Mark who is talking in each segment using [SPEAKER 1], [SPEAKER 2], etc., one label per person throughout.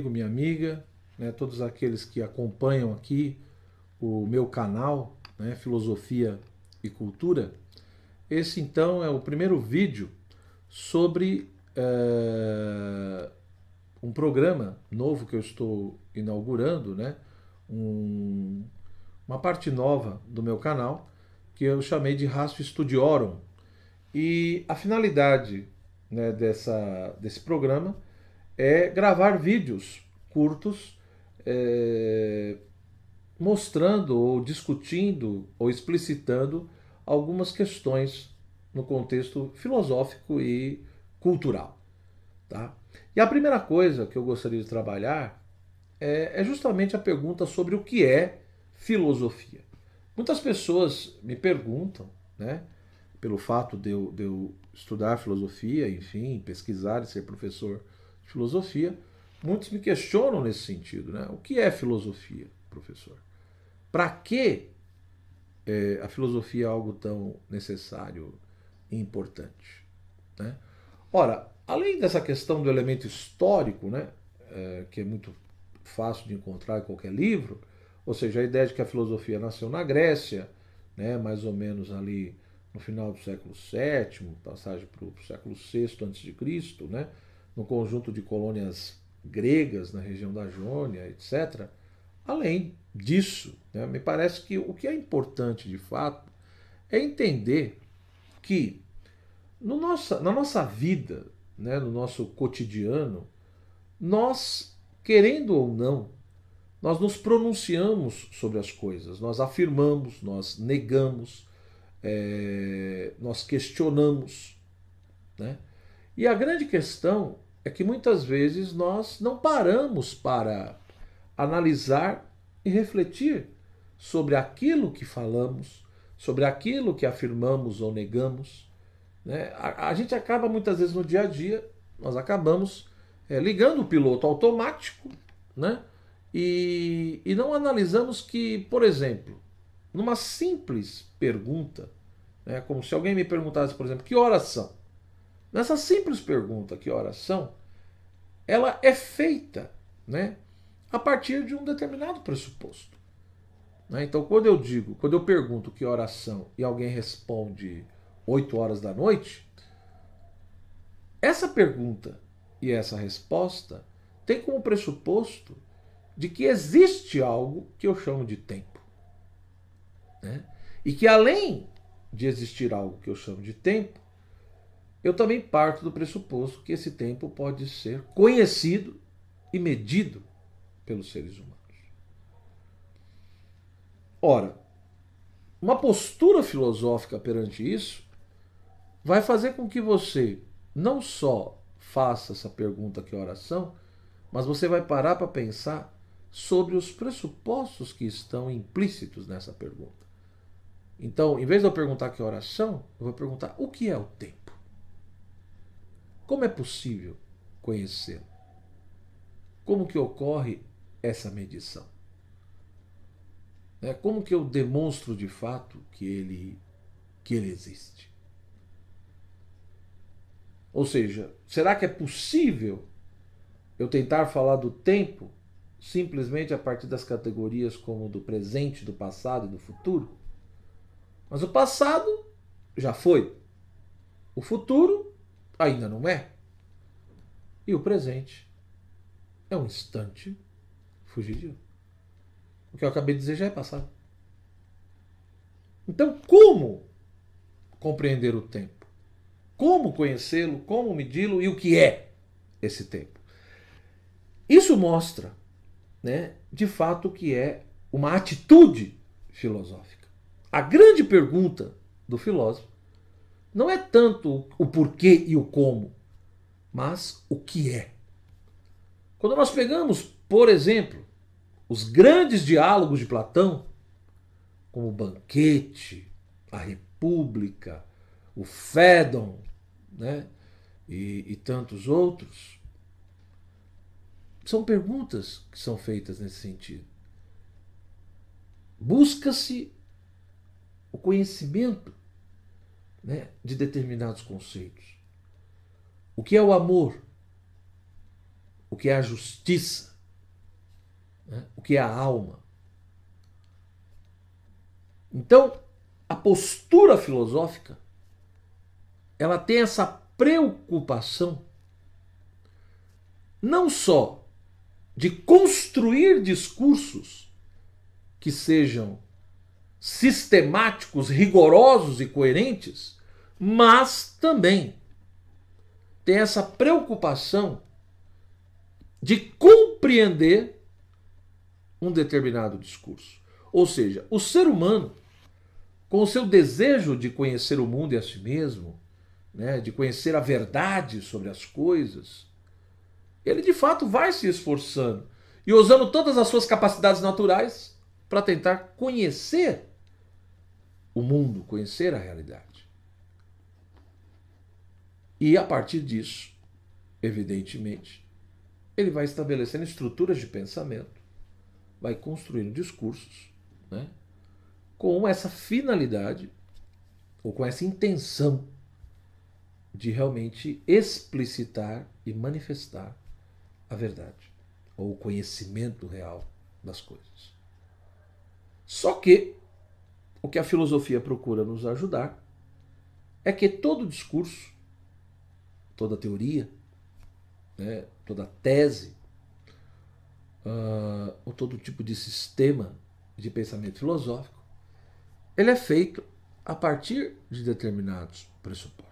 [SPEAKER 1] amigo, minha amiga, né, todos aqueles que acompanham aqui o meu canal, né, Filosofia e Cultura. Esse então é o primeiro vídeo sobre é, um programa novo que eu estou inaugurando, né, um, uma parte nova do meu canal que eu chamei de Rastro Studiorum. E a finalidade né, dessa, desse programa é gravar vídeos curtos é, mostrando ou discutindo ou explicitando algumas questões no contexto filosófico e cultural. Tá? E a primeira coisa que eu gostaria de trabalhar é, é justamente a pergunta sobre o que é filosofia. Muitas pessoas me perguntam, né, pelo fato de eu, de eu estudar filosofia, enfim, pesquisar e ser professor filosofia, muitos me questionam nesse sentido. Né? O que é filosofia, professor? Para que é, a filosofia é algo tão necessário e importante? Né? Ora, além dessa questão do elemento histórico, né, é, que é muito fácil de encontrar em qualquer livro, ou seja, a ideia de que a filosofia nasceu na Grécia, né, mais ou menos ali no final do século VII, passagem para o século VI a.C., né, no conjunto de colônias gregas na região da Jônia, etc. Além disso, né, me parece que o que é importante de fato é entender que no nossa, na nossa vida, né, no nosso cotidiano, nós, querendo ou não, nós nos pronunciamos sobre as coisas, nós afirmamos, nós negamos, é, nós questionamos. Né? E a grande questão é que muitas vezes nós não paramos para analisar e refletir sobre aquilo que falamos, sobre aquilo que afirmamos ou negamos. Né? A, a gente acaba muitas vezes no dia a dia, nós acabamos é, ligando o piloto automático, né? E, e não analisamos que, por exemplo, numa simples pergunta, né, como se alguém me perguntasse, por exemplo, que oração? Nessa simples pergunta, que oração, ela é feita né, a partir de um determinado pressuposto. Né? Então, quando eu digo, quando eu pergunto que oração e alguém responde 8 horas da noite, essa pergunta e essa resposta tem como pressuposto de que existe algo que eu chamo de tempo. Né? E que além de existir algo que eu chamo de tempo, eu também parto do pressuposto que esse tempo pode ser conhecido e medido pelos seres humanos. Ora, uma postura filosófica perante isso vai fazer com que você não só faça essa pergunta que é oração, mas você vai parar para pensar sobre os pressupostos que estão implícitos nessa pergunta. Então, em vez de eu perguntar que oração, eu vou perguntar o que é o tempo. Como é possível conhecê-lo? Como que ocorre essa medição? É, como que eu demonstro de fato que ele, que ele existe? Ou seja, será que é possível eu tentar falar do tempo simplesmente a partir das categorias como do presente, do passado e do futuro? Mas o passado já foi. O futuro ainda não é. E o presente é um instante fugidio. O que eu acabei de dizer já é passado. Então, como compreender o tempo? Como conhecê-lo? Como medi-lo? E o que é esse tempo? Isso mostra né, de fato, que é uma atitude filosófica. A grande pergunta do filósofo não é tanto o porquê e o como, mas o que é. Quando nós pegamos, por exemplo, os grandes diálogos de Platão, como o Banquete, a República, o Fédon, né, e, e tantos outros, são perguntas que são feitas nesse sentido. Busca-se o conhecimento né, de determinados conceitos. O que é o amor? O que é a justiça? né? o que é a alma. Então, a postura filosófica ela tem essa preocupação não só de construir discursos que sejam sistemáticos, rigorosos e coerentes, mas também tem essa preocupação de compreender um determinado discurso. Ou seja, o ser humano, com o seu desejo de conhecer o mundo e a si mesmo, né, de conhecer a verdade sobre as coisas, ele de fato vai se esforçando e usando todas as suas capacidades naturais para tentar conhecer o mundo, conhecer a realidade. E a partir disso, evidentemente, ele vai estabelecendo estruturas de pensamento, vai construindo discursos, né, com essa finalidade ou com essa intenção de realmente explicitar e manifestar a verdade ou o conhecimento real das coisas. Só que o que a filosofia procura nos ajudar é que todo discurso, toda teoria, né, toda tese, uh, ou todo tipo de sistema de pensamento filosófico, ele é feito a partir de determinados pressupostos.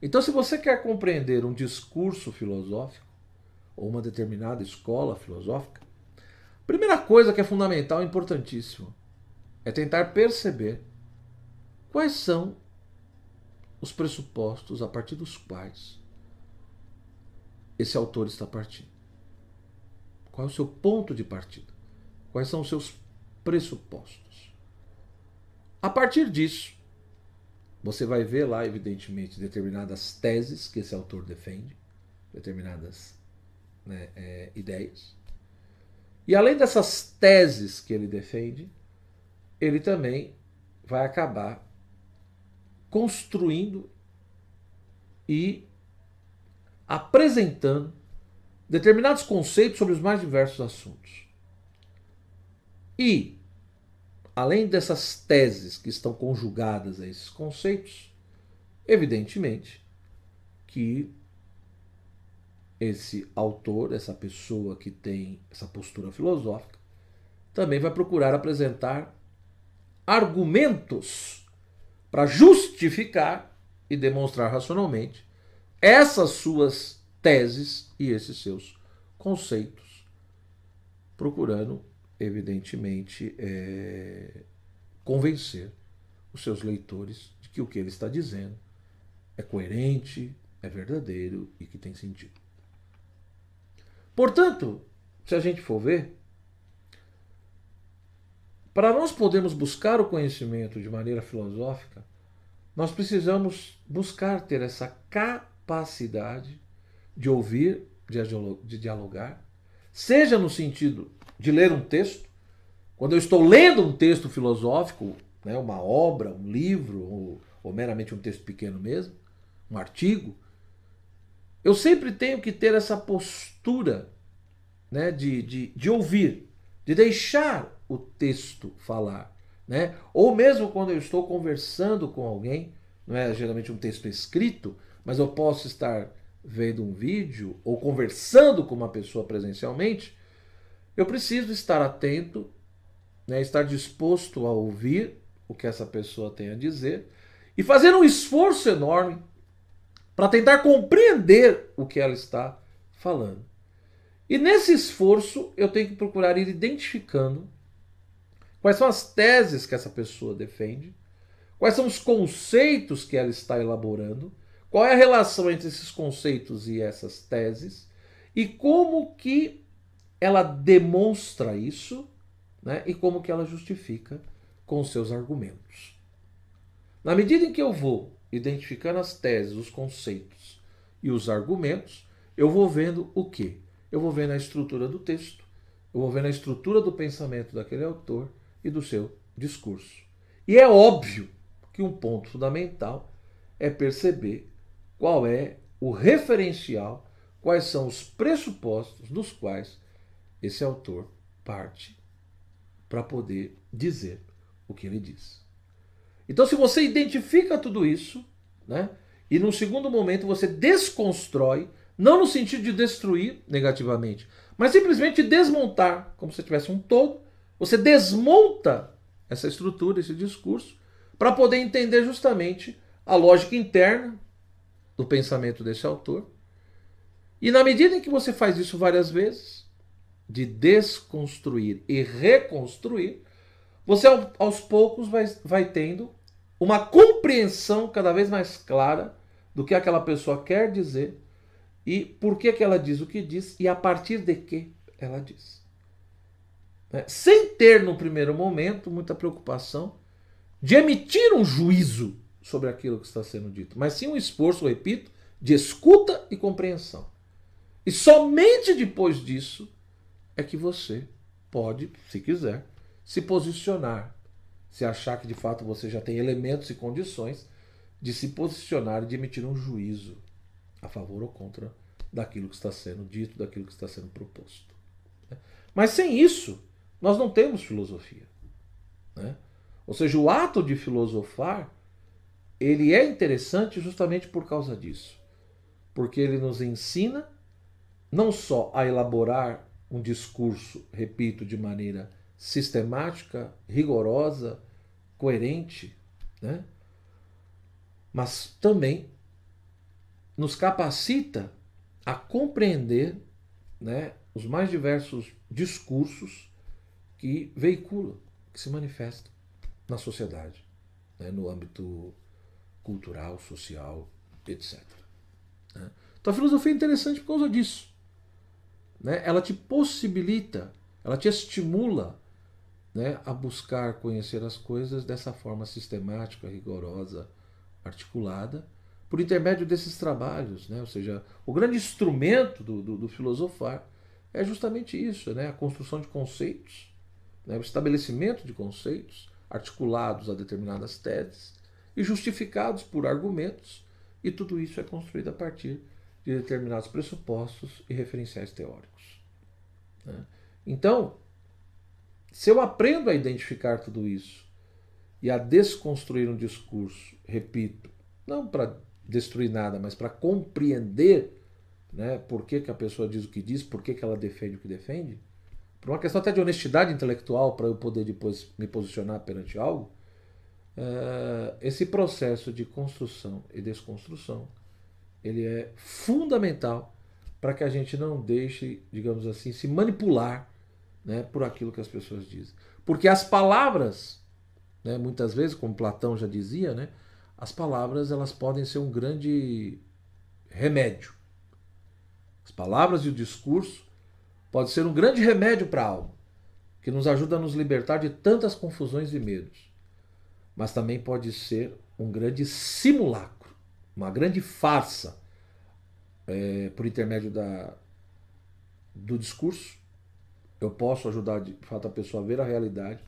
[SPEAKER 1] Então, se você quer compreender um discurso filosófico, ou uma determinada escola filosófica, a primeira coisa que é fundamental, importantíssimo, é tentar perceber quais são os pressupostos a partir dos quais esse autor está partindo. Qual é o seu ponto de partida? Quais são os seus pressupostos? A partir disso, você vai ver lá, evidentemente, determinadas teses que esse autor defende, determinadas né, é, ideias. E além dessas teses que ele defende, ele também vai acabar construindo e apresentando determinados conceitos sobre os mais diversos assuntos. E, além dessas teses que estão conjugadas a esses conceitos, evidentemente que esse autor, essa pessoa que tem essa postura filosófica, também vai procurar apresentar argumentos para justificar e demonstrar racionalmente essas suas teses e esses seus conceitos, procurando, evidentemente, é, convencer os seus leitores de que o que ele está dizendo é coerente, é verdadeiro e que tem sentido. Portanto, se a gente for ver, para nós podermos buscar o conhecimento de maneira filosófica, nós precisamos buscar ter essa capacidade de ouvir, de dialogar, seja no sentido de ler um texto, quando eu estou lendo um texto filosófico, né, uma obra, um livro, ou, ou meramente um texto pequeno mesmo, um artigo, eu sempre tenho que ter essa postura né, de, de, de ouvir, de deixar o texto falar. Né? Ou mesmo quando eu estou conversando com alguém, não é geralmente um texto escrito, mas eu posso estar vendo um vídeo ou conversando com uma pessoa presencialmente, eu preciso estar atento, né, estar disposto a ouvir o que essa pessoa tem a dizer e fazer um esforço enorme para tentar compreender o que ela está falando. E nesse esforço eu tenho que procurar ir identificando quais são as teses que essa pessoa defende, quais são os conceitos que ela está elaborando, qual é a relação entre esses conceitos e essas teses e como que ela demonstra isso, né? E como que ela justifica com seus argumentos. Na medida em que eu vou identificando as teses, os conceitos e os argumentos, eu vou vendo o que? Eu vou vendo a estrutura do texto, eu vou vendo a estrutura do pensamento daquele autor e do seu discurso. E é óbvio que um ponto fundamental é perceber qual é o referencial, quais são os pressupostos dos quais esse autor parte para poder dizer o que ele diz. Então, se você identifica tudo isso, né, e num segundo momento você desconstrói, não no sentido de destruir negativamente, mas simplesmente desmontar, como se tivesse um todo, você desmonta essa estrutura, esse discurso, para poder entender justamente a lógica interna do pensamento desse autor. E na medida em que você faz isso várias vezes, de desconstruir e reconstruir, você aos poucos vai, vai tendo uma compreensão cada vez mais clara do que aquela pessoa quer dizer e por que, que ela diz o que diz e a partir de que ela diz. É, sem ter no primeiro momento muita preocupação de emitir um juízo sobre aquilo que está sendo dito, mas sim um esforço, repito, de escuta e compreensão. E somente depois disso é que você pode, se quiser, se posicionar, se achar que de fato você já tem elementos e condições de se posicionar e de emitir um juízo a favor ou contra daquilo que está sendo dito, daquilo que está sendo proposto. Né? Mas sem isso, nós não temos filosofia. Né? Ou seja, o ato de filosofar, ele é interessante justamente por causa disso. Porque ele nos ensina não só a elaborar um discurso, repito, de maneira sistemática, rigorosa, coerente, né? mas também nos capacita a compreender né, os mais diversos discursos que veiculam, que se manifestam na sociedade, né, no âmbito cultural, social, etc. Né? Então a filosofia é interessante por causa disso. Né? Ela te possibilita, ela te estimula né, a buscar conhecer as coisas dessa forma sistemática, rigorosa, articulada, por intermédio desses trabalhos. Né? Ou seja, o grande instrumento do, do, do filosofar é justamente isso, né? a construção de conceitos, né? o estabelecimento de conceitos articulados a determinadas teses e justificados por argumentos, e tudo isso é construído a partir de determinados pressupostos e referenciais teóricos. Né? Então, se eu aprendo a identificar tudo isso e a desconstruir um discurso, repito, não para destruir nada, mas para compreender né, por que, que a pessoa diz o que diz, por que, que ela defende o que defende, por uma questão até de honestidade intelectual, para eu poder depois me posicionar perante algo, é, esse processo de construção e desconstrução ele é fundamental para que a gente não deixe, digamos assim, se manipular né, por aquilo que as pessoas dizem. Porque as palavras, né, muitas vezes, como Platão já dizia, né, as palavras elas podem ser um grande remédio. As palavras e o discurso podem ser um grande remédio para a alma, que nos ajuda a nos libertar de tantas confusões e medos. Mas também pode ser um grande simulacro uma grande farsa é, por intermédio da, do discurso. Eu posso ajudar de fato a pessoa a ver a realidade,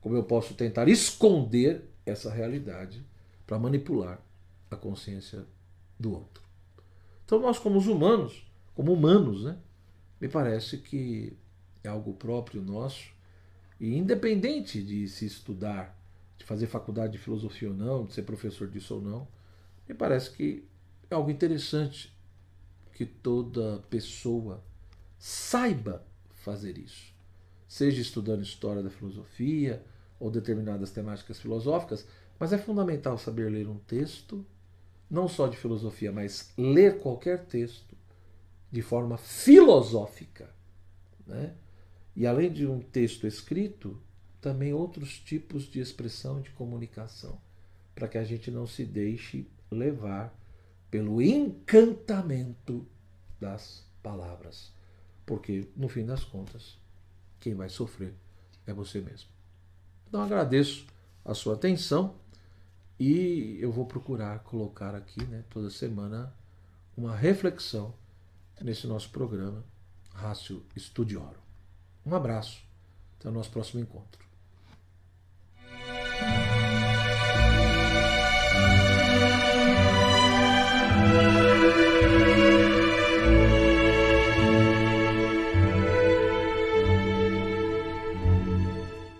[SPEAKER 1] como eu posso tentar esconder essa realidade para manipular a consciência do outro. Então nós como humanos, como humanos, né, me parece que é algo próprio nosso e independente de se estudar, de fazer faculdade de filosofia ou não, de ser professor disso ou não, me parece que é algo interessante que toda pessoa saiba fazer isso. Seja estudando história da filosofia ou determinadas temáticas filosóficas, mas é fundamental saber ler um texto, não só de filosofia, mas ler qualquer texto de forma filosófica. Né? E além de um texto escrito, também outros tipos de expressão de comunicação, para que a gente não se deixe levar pelo encantamento das palavras. Porque, no fim das contas, quem vai sofrer é você mesmo. Então, agradeço a sua atenção e eu vou procurar colocar aqui, né, toda semana, uma reflexão nesse nosso programa Rácio Studiorum. Um abraço, até o nosso próximo encontro.